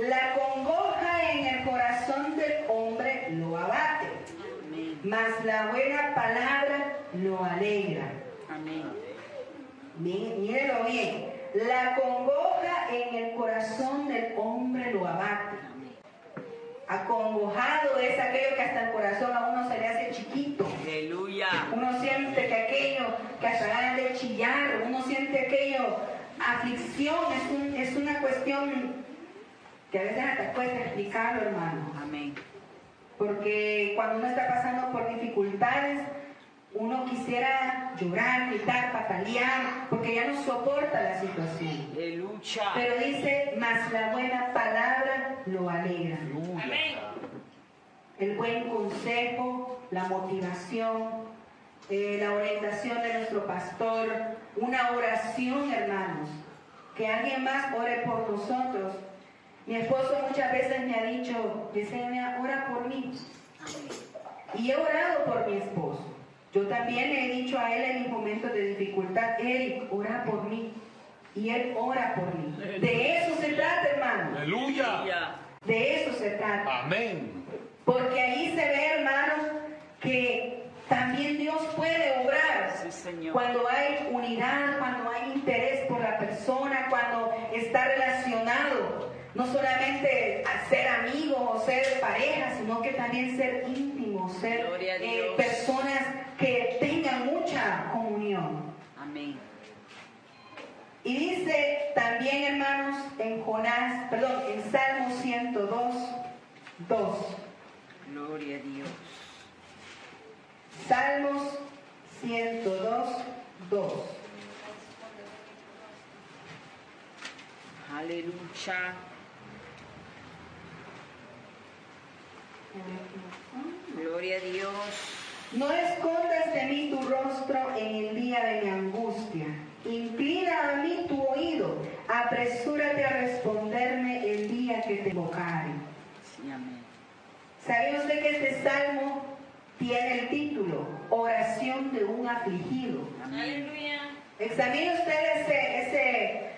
La congoja en el corazón del hombre lo abate, Amén. mas la buena palabra lo alegra. Amén. Mí- Mírenlo bien. La congoja en el corazón del hombre lo abate. Amén. Acongojado es aquello que hasta el corazón a uno se le hace chiquito. Aleluya. Uno siente que aquello, que hasta de chillar, uno siente aquello, aflicción, es, un- es una cuestión que a veces hasta cuesta explicarlo, hermano. Amén. Porque cuando uno está pasando por dificultades, uno quisiera llorar, gritar, patalear, porque ya no soporta la situación. Aleluya. Pero dice, mas la buena palabra lo alegra. Amén. El buen consejo, la motivación, eh, la orientación de nuestro pastor, una oración, hermanos, que alguien más ore por nosotros. Mi esposo muchas veces me ha dicho, Yesenia, ora por mí. Y he orado por mi esposo. Yo también le he dicho a él en mis momentos de dificultad, Eric, ora por mí. Y él ora por mí. De eso se trata, hermano. Aleluya. Aleluya. De eso se trata. Amén. Porque ahí se ve, hermanos, que también Dios puede obrar. Sí, Señor. Cuando hay unidad, cuando hay interés por la persona, cuando está relacionado, no solamente ser amigos o ser pareja, sino que también ser íntimos, ser eh, personas que tengan mucha comunión. Amén. Y dice también, hermanos, en Jonás, perdón, en Salmo 102, 2. Gloria a Dios. Salmos 102, 2. Aleluya. Gloria a Dios. No escondas de mí tu rostro en el día de mi angustia. Inclina a mí tu oído. Apresúrate a responderme el día que te invocare. Sí, amén. ¿Sabía usted que este salmo tiene el título Oración de un afligido? Amén. Aleluya. Examine usted ese, ese,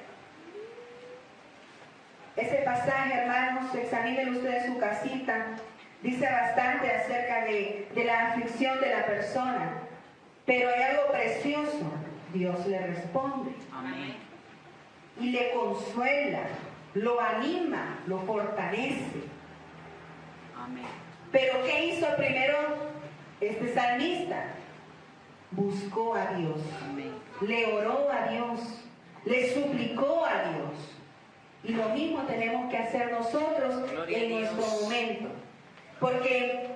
ese pasaje, hermanos, examínelo usted su casita. Dice bastante acerca de, de la aflicción de la persona. Pero hay algo precioso. Dios le responde Amén. y le consuela, lo anima, lo fortalece. Amén. Pero ¿qué hizo primero este salmista? buscó a Dios, Amén. le oró a Dios, le suplicó a Dios. Y lo mismo tenemos que hacer nosotros Gloria en nuestro momento. Porque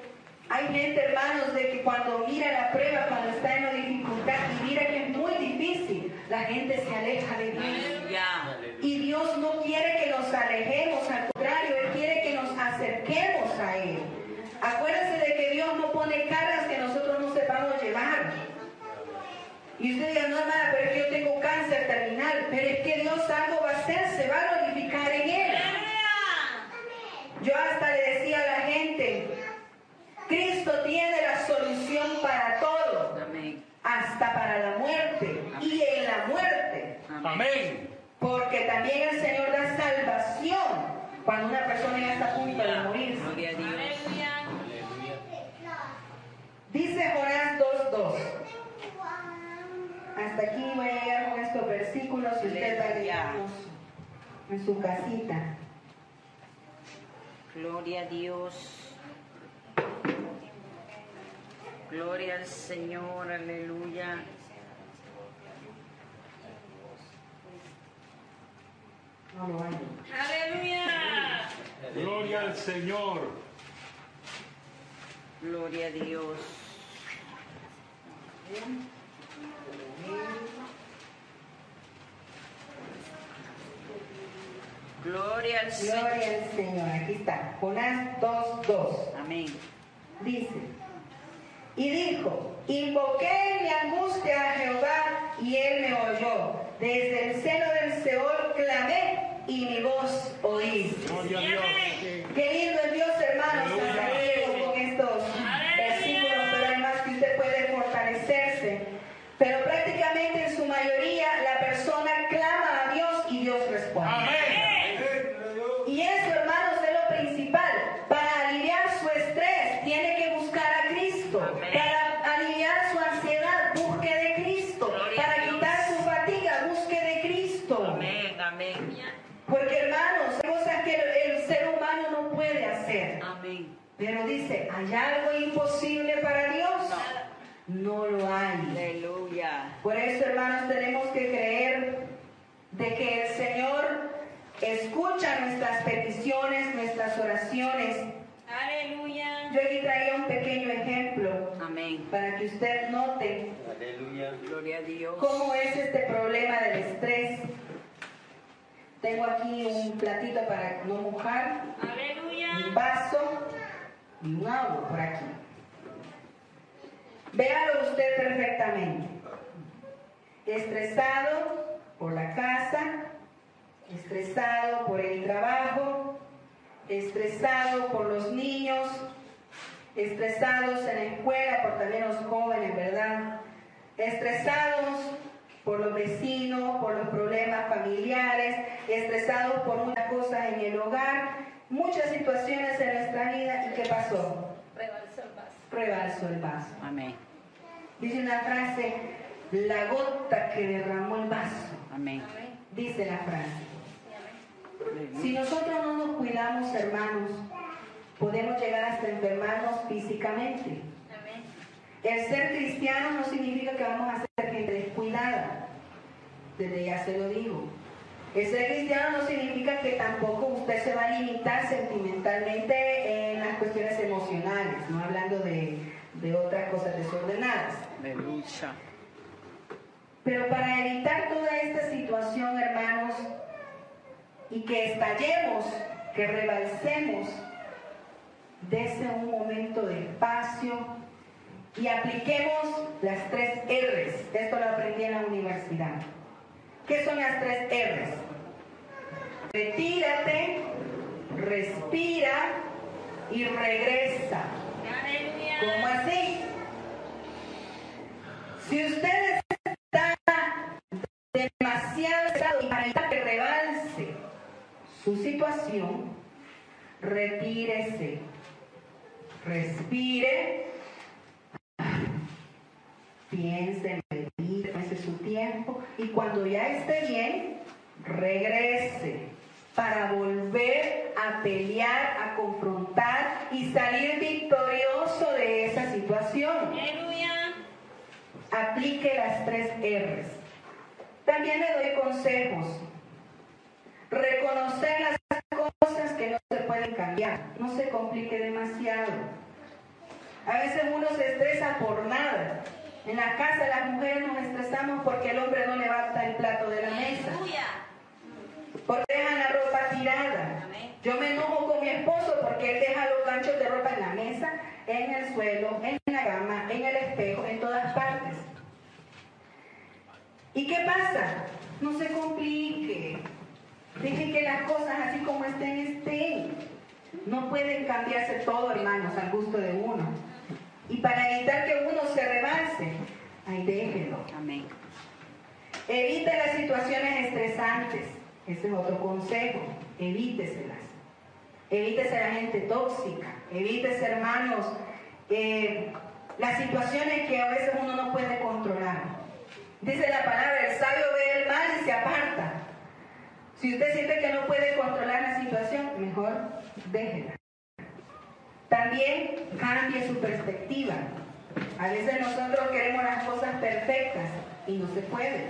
hay gente, hermanos, de que cuando mira la prueba, cuando está en la dificultad y mira que es muy difícil, la gente se aleja de Dios. Y Dios no quiere que nos alejemos, al contrario, Él quiere que nos acerquemos a Él. Acuérdense de que Dios no pone cargas que nosotros no sepamos llevar. Y usted diga, no hermana, pero es que yo tengo cáncer terminal. Pero es que Dios algo va a hacer, se va a. Yo hasta le decía a la gente, Cristo tiene la solución para todo, Amén. hasta para la muerte y en la muerte. Amén. Porque también el Señor da salvación cuando una persona ya está a punto de morir. Gloria a Dios. Aleluya. Dice Jonás 2.2. Hasta aquí voy a llegar con estos versículos y usted va a en su casita. Gloria a Dios. Gloria al Señor, aleluya. Aleluya. Gloria al Señor. Gloria a Dios. Gloria al Señor. Gloria al Señor. Aquí está. Jonás 2.2. Amén. Dice, y dijo, invoqué en mi angustia a Jehová y él me oyó. Desde el seno del Seol clamé y mi voz oí. Gloria a Dios. Qué lindo es Dios, hermanos, con estos versículos, pero además que usted puede fortalecerse. Pero prácticamente en su mayoría la persona clama a Dios y Dios responde. Amén. Y eso, hermanos, es lo principal. Para aliviar su estrés, tiene que buscar a Cristo. Amén. Para aliviar su ansiedad, busque de Cristo. Gloria a Para Dios. quitar su fatiga, busque de Cristo. Amén, amén. Porque, hermanos, hay cosas que el, el ser humano no puede hacer. Amén. Pero dice, ¿hay algo imposible para Dios? No lo hay. Aleluya. Por eso, hermanos, tenemos que creer de que el Señor escucha nuestras peticiones, nuestras oraciones. Aleluya. Yo aquí traía un pequeño ejemplo Amén. para que usted note Gloria a Dios. cómo es este problema del estrés. Tengo aquí un platito para no mojar, Aleluya. un vaso y un agua por aquí. Véalo usted perfectamente. Estresado por la casa, estresado por el trabajo, estresado por los niños, estresados en la escuela por también los jóvenes, ¿verdad? Estresados por los vecinos, por los problemas familiares, estresados por muchas cosas en el hogar, muchas situaciones en nuestra vida. ¿Y qué pasó? Rebalsó el vaso. Amén. Dice una frase, la gota que derramó el vaso. Amén. Dice la frase. Si nosotros no nos cuidamos, hermanos, podemos llegar hasta enfermarnos físicamente. Amén. El ser cristiano no significa que vamos a ser gente descuidada. Desde ya se lo digo. El ser cristiano no significa que tampoco usted se va a limitar sentimentalmente en las cuestiones emocionales, no hablando de, de otras cosas desordenadas. Aleluya. Pero para evitar toda esta situación, hermanos, y que estallemos, que rebalsemos, dese un momento de espacio y apliquemos las tres R's. Esto lo aprendí en la universidad. ¿Qué son las tres R's? Retírate, respira y regresa. ¿Cómo así? Si usted está demasiado y para que rebalse su situación, retírese, respire, piense, medite, tómese su tiempo y cuando ya esté bien, regrese para volver a pelear, a confrontar y salir victorioso de esa situación. Aleluya. aplique las tres R's. También le doy consejos. Reconocer las cosas que no se pueden cambiar. No se complique demasiado. A veces uno se estresa por nada. En la casa las mujeres nos estresamos porque el hombre no levanta el plato de la mesa. Aleluya. Porque deja la ropa tirada. Yo me enojo con mi esposo porque él deja los ganchos de ropa en la mesa, en el suelo, en la cama, en el espejo, en todas partes. ¿Y qué pasa? No se complique. Deje que las cosas así como estén, estén. No pueden cambiarse todo, hermanos, al gusto de uno. Y para evitar que uno se rebalse, ahí déjelo. Amén. Evite las situaciones estresantes. Ese es otro consejo. Evíteselas. Evítese la gente tóxica. Evítese, hermanos, eh, las situaciones que a veces uno no puede controlar. Dice la palabra, el sabio ve el mal y se aparta. Si usted siente que no puede controlar la situación, mejor déjela. También cambie su perspectiva. A veces nosotros queremos las cosas perfectas y no se puede.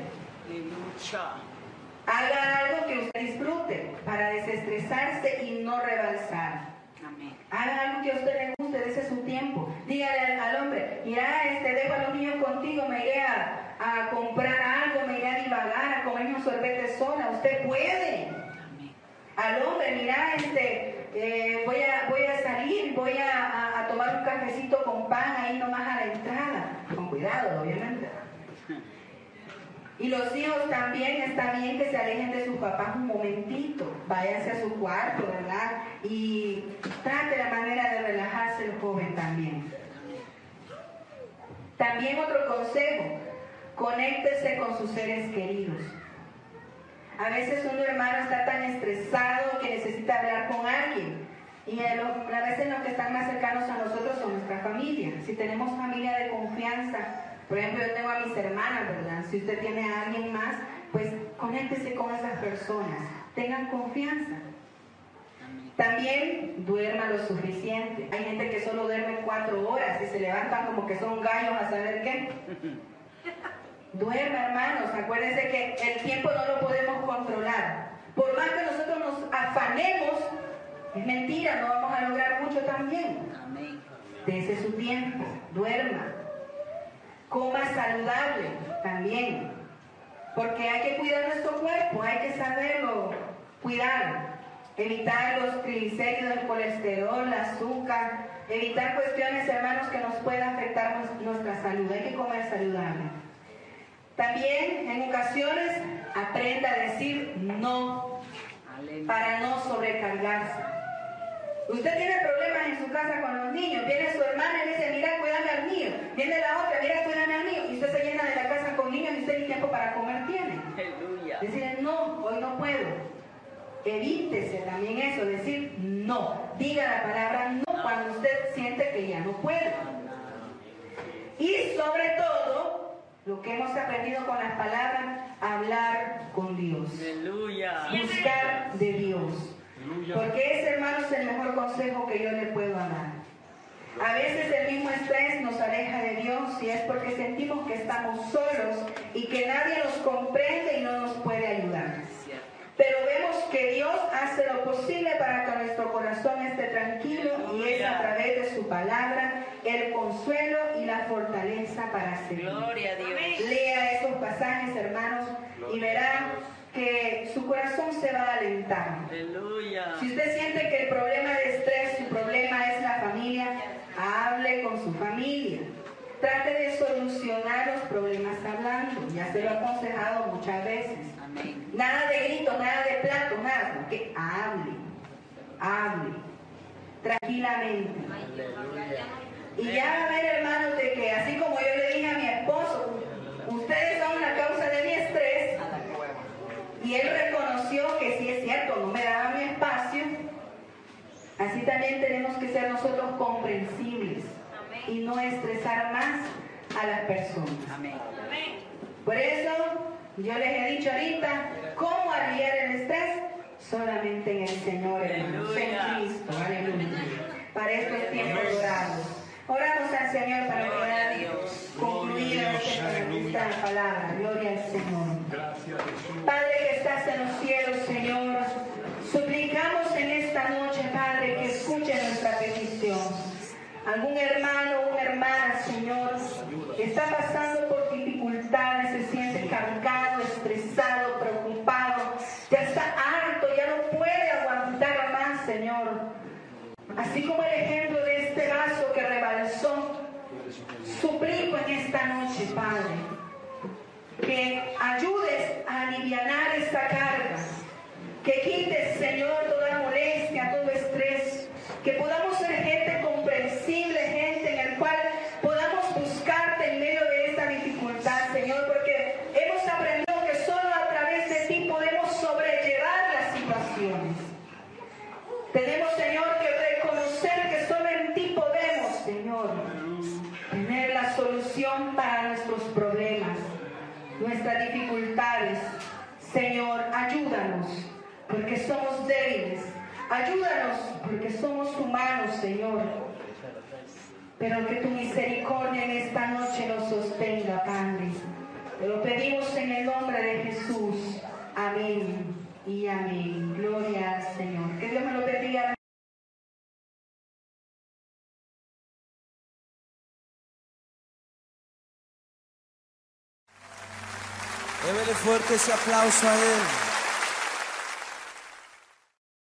Aleluya. Haga algo que usted disfrute para desestresarse y no rebalsar. Amén. Haga algo que a usted le guste, ese su tiempo. Dígale al, hombre, mira, este, dejo a los niños contigo, me iré a, a comprar algo, me iré a divagar, a comerme un sorbete sola. Usted puede. Amén. Al hombre, mira, este, eh, voy, a, voy a salir, voy a, a- a tomar un cafecito con pan ahí nomás a la entrada. Con cuidado, obviamente. Y los hijos también está bien que se alejen de sus papás un momentito. Váyanse a su cuarto, ¿verdad? Y trate la manera de relajarse el joven también. También otro consejo, conéctese con sus seres queridos. A veces un hermano está tan estresado que necesita hablar con alguien. Y a veces los que están más cercanos a nosotros son nuestra familia. Si tenemos familia de confianza, por ejemplo, yo tengo a mis hermanas, ¿verdad? Si usted tiene a alguien más, pues conéctese con esas personas. Tengan confianza. También duerma lo suficiente. Hay gente que solo duerme cuatro horas y se levantan como que son gallos a saber qué. Duerma, hermanos. Acuérdense que el tiempo no lo podemos controlar. Por más que nosotros nos afanemos, es mentira, no vamos a lograr mucho también. Dese su tiempo, duerma. Coma saludable también. Porque hay que cuidar nuestro cuerpo, hay que saberlo cuidar. Evitar los triglicéridos, el colesterol, el azúcar. Evitar cuestiones, hermanos, que nos puedan afectar nues- nuestra salud. Hay que comer saludable. También, en ocasiones, aprenda a decir no para no sobrecargarse. Usted tiene problemas en su casa con los niños, viene su hermana y le dice, mira, cuídame al mío. Viene la otra, mira, cuídame al mío. Y usted se llena de la casa con niños y usted ni tiempo para comer tiene. Aleluya. Decirle, no, hoy no puedo. Evítese también eso, decir no. Diga la palabra no cuando usted siente que ya no puede. Y sobre todo, lo que hemos aprendido con las palabras, hablar con Dios Aleluya. buscar de Dios. Aleluya. Porque ese, hermano, es el mejor consejo que yo le puedo dar. A veces el mismo estrés nos aleja de Dios y es porque sentimos que estamos solos y que nadie nos comprende y no nos puede ayudar. Pero vemos que Dios hace lo posible para que nuestro corazón esté tranquilo y es a través de su palabra el consuelo y la fortaleza para seguir. Gloria a Dios. Lea esos pasajes, hermanos, y verá que su corazón se va a alentar. Aleluya. Si usted siente que el problema de estrés, su problema es la familia, hable con su familia. Trate de solucionar los problemas hablando. Ya se lo he aconsejado muchas veces. Amén. Nada de grito, nada de plato, nada. Que hable, hable, tranquilamente. Aleluya. Y ya va a ver, hermanos, de que así como yo le dije a mi esposo, ustedes son la causa de mi estrés, y él reconoció que sí es cierto, no me daba mi espacio, así también tenemos que ser nosotros comprensibles y no estresar más a las personas. Amén. Por eso yo les he dicho ahorita cómo aliviar el estrés solamente en el Señor, hermanos, en. Cristo, aleluya. Para estos tiempos dorados. Oramos al Señor para poder concluir esta, esta palabra. Gloria al Señor. Gracias Jesús. Padre que estás en los cielos, Señor, suplicamos en esta noche, Padre, que escuche nuestra petición. Algún hermano o una hermana, Señor, que está pasando por dificultades, se siente cargado, estresado, preocupado, ya está harto, ya no puede aguantar más, Señor. Así como el ejemplo de este vaso que rebalsó, suplico en esta noche, Padre, que ayudes a aliviar esta carga, que quites, Señor, toda molestia, estrés, que podamos ser gente comprensible, gente en el cual podamos buscarte en medio de esta dificultad, Señor, porque hemos aprendido que solo a través de ti podemos sobrellevar las situaciones. Tenemos, Señor, que reconocer que solo en ti podemos, Señor, tener la solución para nuestros problemas, nuestras dificultades. Señor, ayúdanos, porque somos débiles. Ayúdanos, porque somos humanos, Señor. Pero que tu misericordia en esta noche nos sostenga, Padre. Te lo pedimos en el nombre de Jesús. Amén y amén. Gloria al Señor. Que Dios me lo bendiga. Démele fuerte ese aplauso a Él.